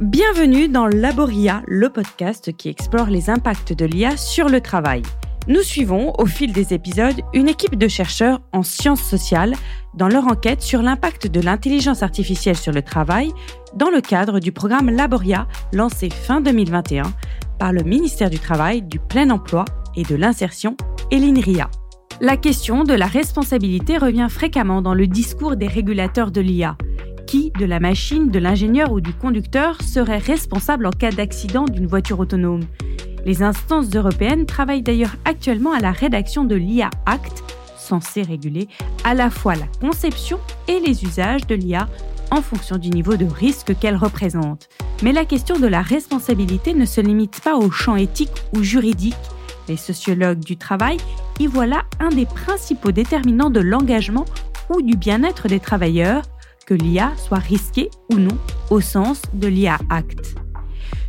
Bienvenue dans Laboria, le podcast qui explore les impacts de l'IA sur le travail. Nous suivons, au fil des épisodes, une équipe de chercheurs en sciences sociales dans leur enquête sur l'impact de l'intelligence artificielle sur le travail dans le cadre du programme Laboria lancé fin 2021 par le ministère du Travail, du Plein Emploi et de l'Insertion et l'INRIA. La question de la responsabilité revient fréquemment dans le discours des régulateurs de l'IA de la machine, de l'ingénieur ou du conducteur, serait responsable en cas d'accident d'une voiture autonome. Les instances européennes travaillent d'ailleurs actuellement à la rédaction de l'IA Act, censé réguler à la fois la conception et les usages de l'IA en fonction du niveau de risque qu'elle représente. Mais la question de la responsabilité ne se limite pas au champ éthique ou juridique. Les sociologues du travail y voient là un des principaux déterminants de l'engagement ou du bien-être des travailleurs, que l'IA soit risquée ou non au sens de l'IA Act.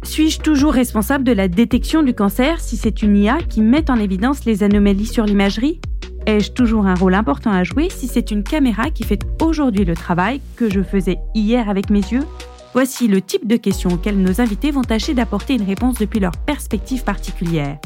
Suis-je toujours responsable de la détection du cancer si c'est une IA qui met en évidence les anomalies sur l'imagerie? Ai-je toujours un rôle important à jouer si c'est une caméra qui fait aujourd'hui le travail que je faisais hier avec mes yeux? Voici le type de questions auxquelles nos invités vont tâcher d'apporter une réponse depuis leur perspective particulière.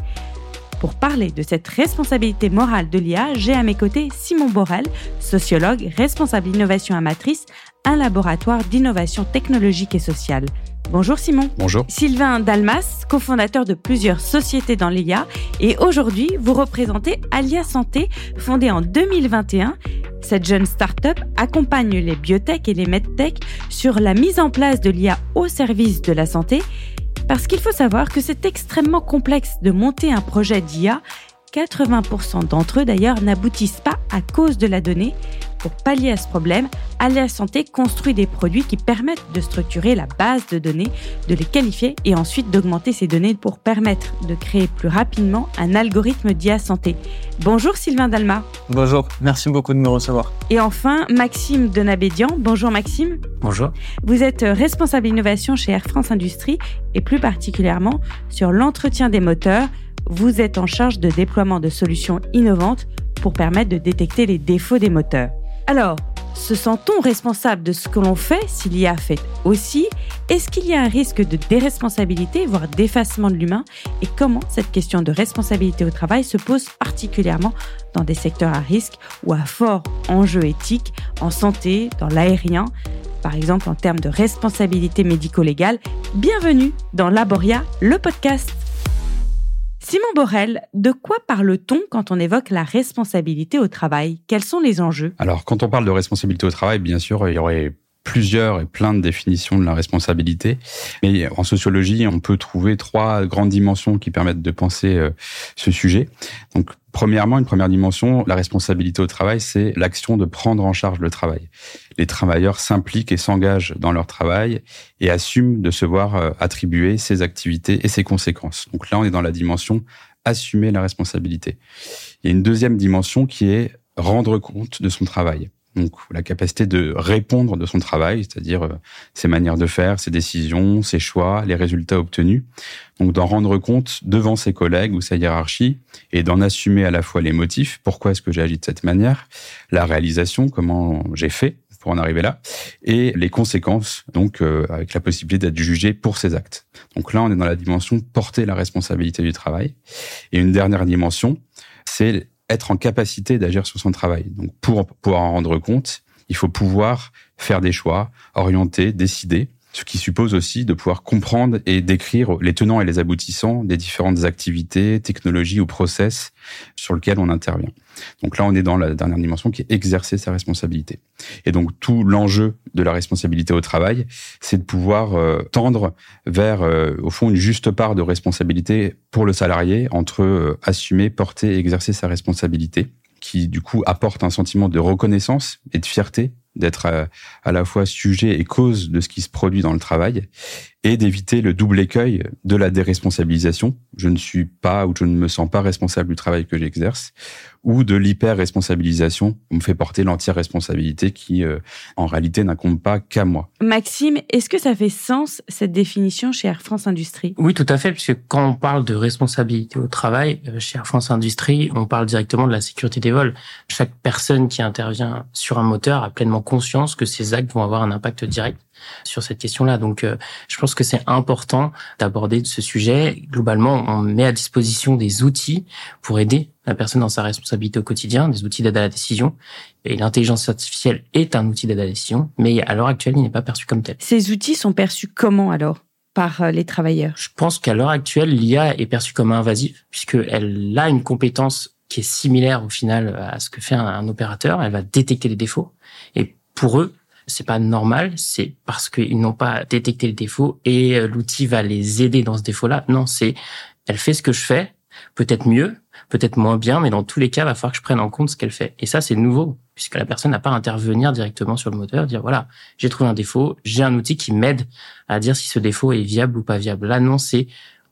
Pour parler de cette responsabilité morale de l'IA, j'ai à mes côtés Simon Borel, sociologue, responsable innovation amatrice, un laboratoire d'innovation technologique et sociale. Bonjour Simon. Bonjour. Sylvain Dalmas, cofondateur de plusieurs sociétés dans l'IA et aujourd'hui vous représentez Alia Santé, fondée en 2021. Cette jeune start-up accompagne les biotech et les medtech sur la mise en place de l'IA au service de la santé parce qu'il faut savoir que c'est extrêmement complexe de monter un projet d'IA. 80% d'entre eux d'ailleurs n'aboutissent pas à cause de la donnée, pour pallier à ce problème, Aléa Santé construit des produits qui permettent de structurer la base de données, de les qualifier et ensuite d'augmenter ces données pour permettre de créer plus rapidement un algorithme d'IA Santé. Bonjour Sylvain Dalma. Bonjour, merci beaucoup de me recevoir. Et enfin, Maxime Donabédian. Bonjour Maxime. Bonjour. Vous êtes responsable innovation chez Air France Industrie et plus particulièrement sur l'entretien des moteurs. Vous êtes en charge de déploiement de solutions innovantes pour permettre de détecter les défauts des moteurs. Alors, se sent-on responsable de ce que l'on fait s'il y a fait aussi? Est-ce qu'il y a un risque de déresponsabilité, voire d'effacement de l'humain? Et comment cette question de responsabilité au travail se pose particulièrement dans des secteurs à risque ou à fort enjeu éthique, en santé, dans l'aérien? Par exemple en termes de responsabilité médico-légale. Bienvenue dans Laboria, le podcast. Simon Borel, de quoi parle-t-on quand on évoque la responsabilité au travail? Quels sont les enjeux? Alors, quand on parle de responsabilité au travail, bien sûr, il y aurait plusieurs et plein de définitions de la responsabilité. Mais en sociologie, on peut trouver trois grandes dimensions qui permettent de penser euh, ce sujet. Donc, premièrement, une première dimension, la responsabilité au travail, c'est l'action de prendre en charge le travail. Les travailleurs s'impliquent et s'engagent dans leur travail et assument de se voir euh, attribuer ses activités et ses conséquences. Donc là, on est dans la dimension assumer la responsabilité. Il y a une deuxième dimension qui est rendre compte de son travail. Donc la capacité de répondre de son travail, c'est-à-dire euh, ses manières de faire, ses décisions, ses choix, les résultats obtenus. Donc d'en rendre compte devant ses collègues ou sa hiérarchie et d'en assumer à la fois les motifs, pourquoi est-ce que j'ai agi de cette manière, la réalisation, comment j'ai fait pour en arriver là, et les conséquences, donc euh, avec la possibilité d'être jugé pour ses actes. Donc là, on est dans la dimension porter la responsabilité du travail. Et une dernière dimension, c'est être en capacité d'agir sur son travail. Donc pour pouvoir en rendre compte, il faut pouvoir faire des choix, orienter, décider, ce qui suppose aussi de pouvoir comprendre et décrire les tenants et les aboutissants des différentes activités, technologies ou process sur lesquels on intervient. Donc là, on est dans la dernière dimension qui est exercer sa responsabilité. Et donc tout l'enjeu de la responsabilité au travail, c'est de pouvoir euh, tendre vers, euh, au fond, une juste part de responsabilité pour le salarié entre euh, assumer, porter et exercer sa responsabilité qui du coup apporte un sentiment de reconnaissance et de fierté d'être à, la fois sujet et cause de ce qui se produit dans le travail, et d'éviter le double écueil de la déresponsabilisation. Je ne suis pas ou je ne me sens pas responsable du travail que j'exerce, ou de l'hyper-responsabilisation. On me fait porter l'entière responsabilité qui, euh, en réalité, n'incombe pas qu'à moi. Maxime, est-ce que ça fait sens, cette définition chez Air France Industrie? Oui, tout à fait, puisque quand on parle de responsabilité au travail, euh, chez Air France Industrie, on parle directement de la sécurité des vols. Chaque personne qui intervient sur un moteur a pleinement conscience que ses actes vont avoir un impact direct sur cette question-là. Donc, euh, je pense pense que c'est important d'aborder ce sujet. Globalement, on met à disposition des outils pour aider la personne dans sa responsabilité au quotidien, des outils d'aide à la décision. Et l'intelligence artificielle est un outil d'aide à la décision, mais à l'heure actuelle, il n'est pas perçu comme tel. Ces outils sont perçus comment alors par euh, les travailleurs? Je pense qu'à l'heure actuelle, l'IA est perçue comme invasive, puisqu'elle a une compétence qui est similaire au final à ce que fait un, opérateur. Elle va détecter les défauts. Et pour eux, c'est pas normal, c'est parce qu'ils n'ont pas détecté les défauts et euh, l'outil va les aider dans ce défaut-là. Non, c'est elle fait ce que je fais, peut-être mieux, peut-être moins bien, mais dans tous les cas, il va falloir que je prenne en compte ce qu'elle fait. Et ça, c'est nouveau, puisque la personne n'a pas à intervenir directement sur le moteur, dire voilà, j'ai trouvé un défaut, j'ai un outil qui m'aide à dire si ce défaut est viable ou pas viable. Là, non, c'est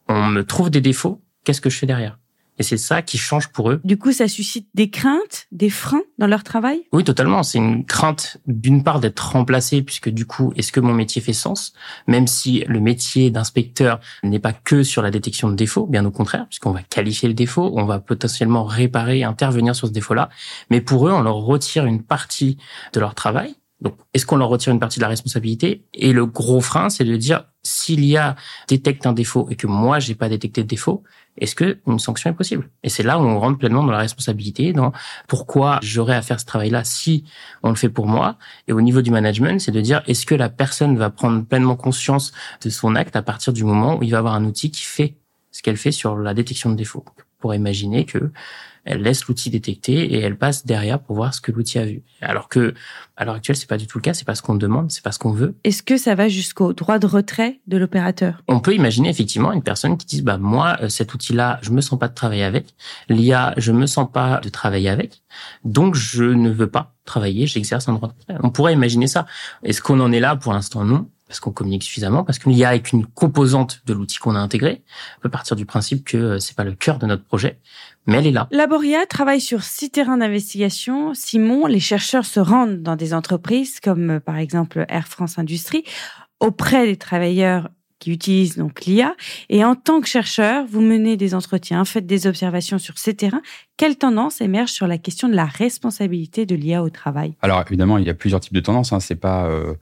on me trouve des défauts, qu'est-ce que je fais derrière? Et c'est ça qui change pour eux. Du coup, ça suscite des craintes, des freins dans leur travail? Oui, totalement. C'est une crainte d'une part d'être remplacé, puisque du coup, est-ce que mon métier fait sens? Même si le métier d'inspecteur n'est pas que sur la détection de défauts, bien au contraire, puisqu'on va qualifier le défaut, on va potentiellement réparer, intervenir sur ce défaut-là. Mais pour eux, on leur retire une partie de leur travail. Donc, est-ce qu'on leur retire une partie de la responsabilité? Et le gros frein, c'est de dire, s'il y a détecte un défaut et que moi, j'ai pas détecté de défaut, est-ce que une sanction est possible? Et c'est là où on rentre pleinement dans la responsabilité, dans pourquoi j'aurais à faire ce travail-là si on le fait pour moi. Et au niveau du management, c'est de dire est-ce que la personne va prendre pleinement conscience de son acte à partir du moment où il va avoir un outil qui fait ce qu'elle fait sur la détection de défauts? Pour imaginer que elle laisse l'outil détecter et elle passe derrière pour voir ce que l'outil a vu. Alors que, à l'heure actuelle, c'est pas du tout le cas, c'est pas ce qu'on demande, c'est pas ce qu'on veut. Est-ce que ça va jusqu'au droit de retrait de l'opérateur? On peut imaginer effectivement une personne qui dise, bah, moi, euh, cet outil-là, je me sens pas de travailler avec. L'IA, je me sens pas de travailler avec. Donc, je ne veux pas travailler, j'exerce un droit de retrait. On pourrait imaginer ça. Est-ce qu'on en est là? Pour l'instant, non parce qu'on communique suffisamment, parce qu'il y a avec une composante de l'outil qu'on a intégré. On peut partir du principe que euh, c'est pas le cœur de notre projet, mais elle est là. Laboria travaille sur six terrains d'investigation. Simon, les chercheurs se rendent dans des entreprises comme euh, par exemple Air France Industrie auprès des travailleurs qui utilisent donc l'IA. Et en tant que chercheur, vous menez des entretiens, faites des observations sur ces terrains. Quelle tendance émerge sur la question de la responsabilité de l'IA au travail? Alors évidemment, il y a plusieurs types de tendances. Hein. C'est pas euh,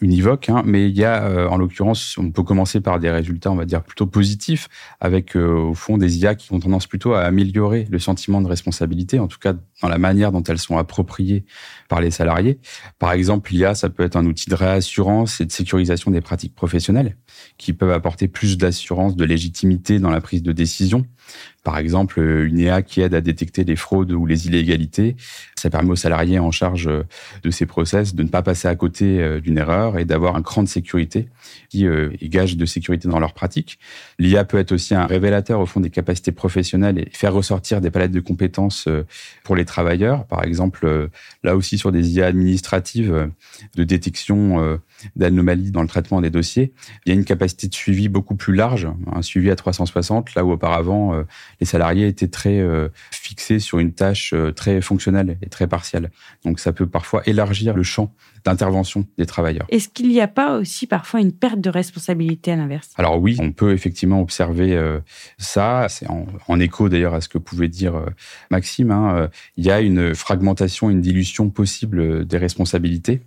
univoque, hein, mais il y a, euh, en l'occurrence, on peut commencer par des résultats, on va dire plutôt positifs, avec euh, au fond des IA qui ont tendance plutôt à améliorer le sentiment de responsabilité, en tout cas dans la manière dont elles sont appropriées par les salariés. Par exemple, l'IA, ça peut être un outil de réassurance et de sécurisation des pratiques professionnelles qui peuvent apporter plus d'assurance, de légitimité dans la prise de décision. Par exemple, une IA qui aide à détecter les fraudes ou les illégalités, ça permet aux salariés en charge de ces process de ne pas passer à côté euh, d'une erreur et d'avoir un cran de sécurité qui euh, est gage de sécurité dans leur pratique. L'IA peut être aussi un révélateur au fond des capacités professionnelles et faire ressortir des palettes de compétences euh, pour les travailleurs. Par exemple, là aussi sur des IA administratives de détection d'anomalies dans le traitement des dossiers, il y a une capacité de suivi beaucoup plus large, un suivi à 360, là où auparavant euh, les salariés étaient très euh, fixés sur une tâche euh, très fonctionnelle et très partielle. Donc ça peut parfois élargir le champ d'intervention des travailleurs. Est-ce qu'il n'y a pas aussi parfois une perte de responsabilité à l'inverse? Alors oui, on peut effectivement observer ça. C'est en, écho d'ailleurs à ce que pouvait dire Maxime. Hein. Il y a une fragmentation, une dilution possible des responsabilités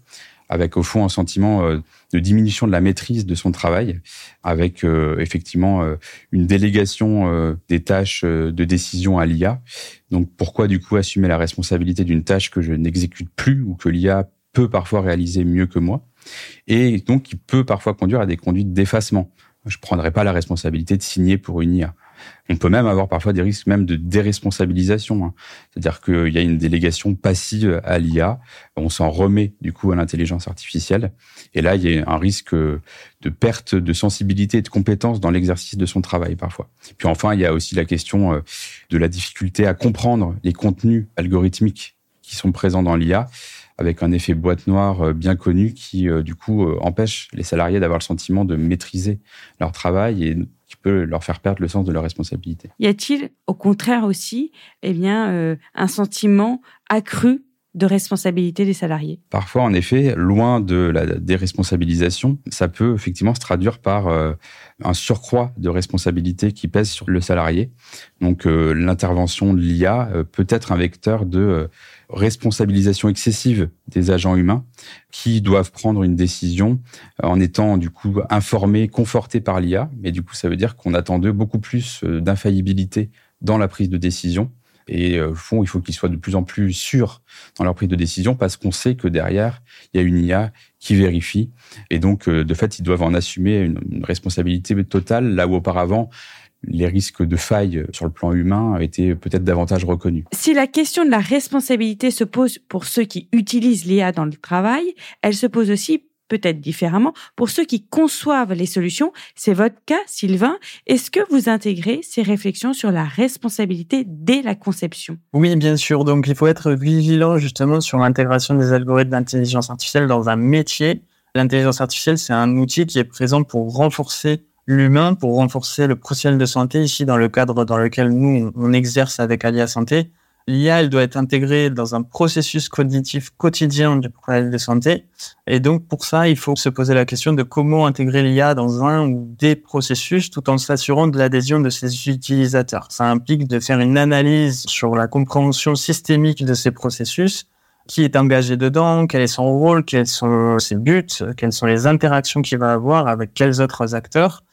avec au fond un sentiment euh, de diminution de la maîtrise de son travail, avec euh, effectivement euh, une délégation des tâches de décision à l'IA. Donc pourquoi du coup assumer la responsabilité d'une tâche que je n'exécute plus ou que l'IA peut parfois réaliser mieux que moi et donc qui peut parfois conduire à des conduites d'effacement? Je ne prendrai pas la responsabilité de signer pour une IA. On peut même avoir parfois des risques même de déresponsabilisation. Hein. C'est-à-dire qu'il y a une délégation passive à l'IA. On s'en remet du coup à l'intelligence artificielle. Et là, il y a un risque de perte de sensibilité et de compétence dans l'exercice de son travail parfois. Puis enfin, il y a aussi la question euh, de la difficulté à comprendre les contenus algorithmiques qui sont présents dans l'IA avec un effet boîte noire euh, bien connu qui, euh, du coup, empêche les salariés d'avoir le sentiment de maîtriser leur travail et qui peut leur faire perdre le sens de leur responsabilité. Y a-t-il, au contraire aussi, eh bien, euh, un sentiment accru de responsabilité des salariés? Parfois, en effet, loin de la déresponsabilisation, ça peut effectivement se traduire par euh, un surcroît de responsabilité qui pèse sur le salarié. Donc, euh, l'intervention de l'IA peut être un vecteur de responsabilisation excessive des agents humains qui doivent prendre une décision en étant du coup informés, confortés par l'IA. Mais du coup, ça veut dire qu'on attend d'eux beaucoup plus euh, d'infaillibilité dans la prise de décision. Et au fond, il faut qu'ils soient de plus en plus sûrs dans leur prise de décision parce qu'on sait que derrière, il y a une IA qui vérifie. Et donc, de fait, ils doivent en assumer une responsabilité totale, là où auparavant, les risques de faille sur le plan humain étaient peut-être davantage reconnus. Si la question de la responsabilité se pose pour ceux qui utilisent l'IA dans le travail, elle se pose aussi peut-être différemment pour ceux qui conçoivent les solutions. C'est votre cas, Sylvain. Est-ce que vous intégrez ces réflexions sur la responsabilité dès la conception? Oui, bien sûr. Donc, il faut être vigilant justement sur l'intégration des algorithmes d'intelligence artificielle dans un métier. L'intelligence artificielle, c'est un outil qui est présent pour renforcer l'humain pour renforcer le professionnel de santé, ici dans le cadre dans lequel nous, on exerce avec Alia Santé. L'IA, elle doit être intégrée dans un processus cognitif quotidien du professionnel de santé. Et donc, pour ça, il faut se poser la question de comment intégrer l'IA dans un ou des processus tout en s'assurant de l'adhésion de ses utilisateurs. Ça implique de faire une analyse sur la compréhension systémique de ces processus, qui est engagé dedans, quel est son rôle, quels sont ses buts, quelles sont les interactions qu'il va avoir avec quels autres acteurs?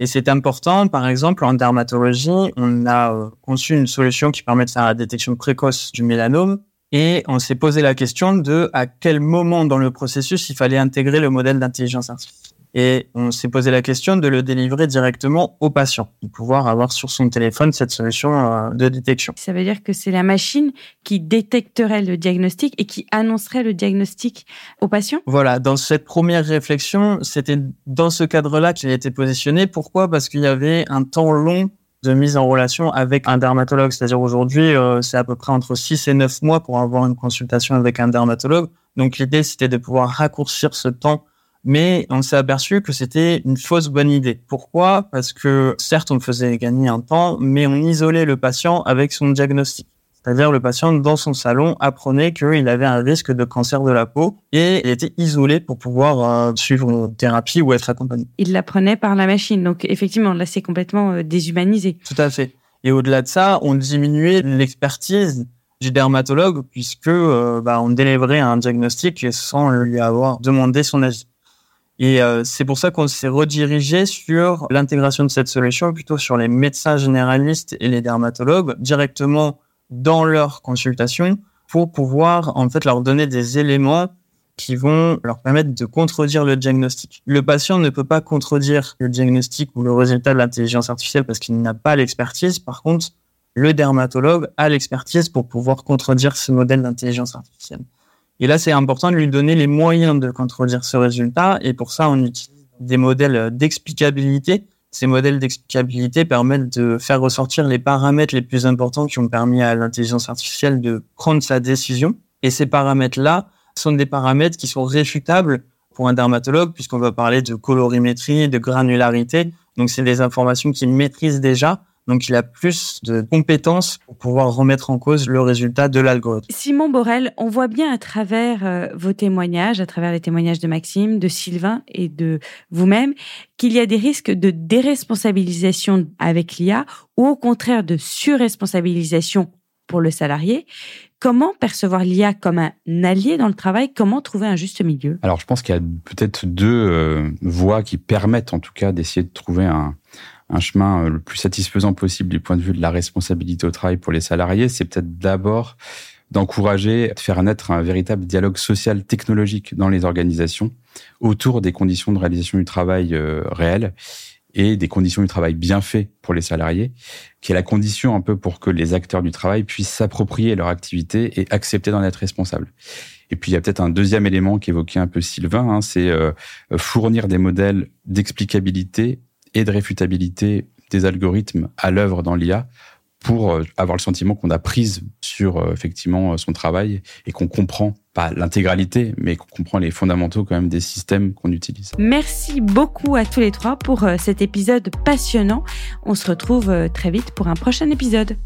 Et c'est important, par exemple, en dermatologie, on a euh, conçu une solution qui permet de faire la détection précoce du mélanome. Et on s'est posé la question de à quel moment dans le processus il fallait intégrer le modèle d'intelligence artificielle. Et on s'est posé la question de le délivrer directement au patient, de pouvoir avoir sur son téléphone cette solution euh, de détection. Ça veut dire que c'est la machine qui détecterait le diagnostic et qui annoncerait le diagnostic au patient? Voilà, dans cette première réflexion, c'était dans ce cadre-là qu'il a été positionné. Pourquoi? Parce qu'il y avait un temps long de mise en relation avec un dermatologue. C'est-à-dire aujourd'hui, euh, c'est à peu près entre 6 et 9 mois pour avoir une consultation avec un dermatologue. Donc l'idée, c'était de pouvoir raccourcir ce temps mais on s'est aperçu que c'était une fausse bonne idée. Pourquoi? Parce que certes, on faisait gagner un temps, mais on isolait le patient avec son diagnostic. C'est-à-dire le patient dans son salon apprenait qu'il avait un risque de cancer de la peau et il était isolé pour pouvoir euh, suivre une thérapie ou être accompagné. Il l'apprenait par la machine, donc effectivement là c'est complètement euh, déshumanisé. Tout à fait. Et au-delà de ça, on diminuait l'expertise du dermatologue puisque euh, bah, on délivrait un diagnostic sans lui avoir demandé son avis. Et euh, c'est pour ça qu'on s'est redirigé sur l'intégration de cette solution plutôt sur les médecins généralistes et les dermatologues directement dans leur consultation pour pouvoir en fait leur donner des éléments qui vont leur permettre de contredire le diagnostic. Le patient ne peut pas contredire le diagnostic ou le résultat de l'intelligence artificielle parce qu'il n'a pas l'expertise. Par contre, le dermatologue a l'expertise pour pouvoir contredire ce modèle d'intelligence artificielle. Et là, c'est important de lui donner les moyens de contredire ce résultat. Et pour ça, on utilise des modèles d'explicabilité. Ces modèles d'explicabilité permettent de faire ressortir les paramètres les plus importants qui ont permis à l'intelligence artificielle de prendre sa décision. Et ces paramètres-là sont des paramètres qui sont réfutables pour un dermatologue, puisqu'on va parler de colorimétrie, de granularité. Donc, c'est des informations qu'il maîtrise déjà donc, il a plus de compétences pour pouvoir remettre en cause le résultat de l'algorithme. Simon Borel, on voit bien à travers euh, vos témoignages, à travers les témoignages de Maxime, de Sylvain et de vous-même, qu'il y a des risques de déresponsabilisation avec l'IA ou au contraire de surresponsabilisation pour le salarié. Comment percevoir l'IA comme un allié dans le travail? Comment trouver un juste milieu? Alors, je pense qu'il y a peut-être deux euh, voies qui permettent en tout cas d'essayer de trouver un, un chemin euh, le plus satisfaisant possible du point de vue de la responsabilité au travail pour les salariés, c'est peut-être d'abord d'encourager, de faire naître un véritable dialogue social technologique dans les organisations autour des conditions de réalisation du travail euh, réel et des conditions du travail bien fait pour les salariés, qui est la condition un peu pour que les acteurs du travail puissent s'approprier leur activité et accepter d'en être responsables. Et puis il y a peut-être un deuxième élément qu'évoquait un peu Sylvain, hein, c'est euh, fournir des modèles d'explicabilité et de réfutabilité des algorithmes à l'œuvre dans l'IA pour euh, avoir le sentiment qu'on a prise sur euh, effectivement euh, son travail et qu'on comprend pas l'intégralité, mais qu'on comprend les fondamentaux quand même des systèmes qu'on utilise. Merci beaucoup à tous les trois pour cet épisode passionnant. On se retrouve très vite pour un prochain épisode.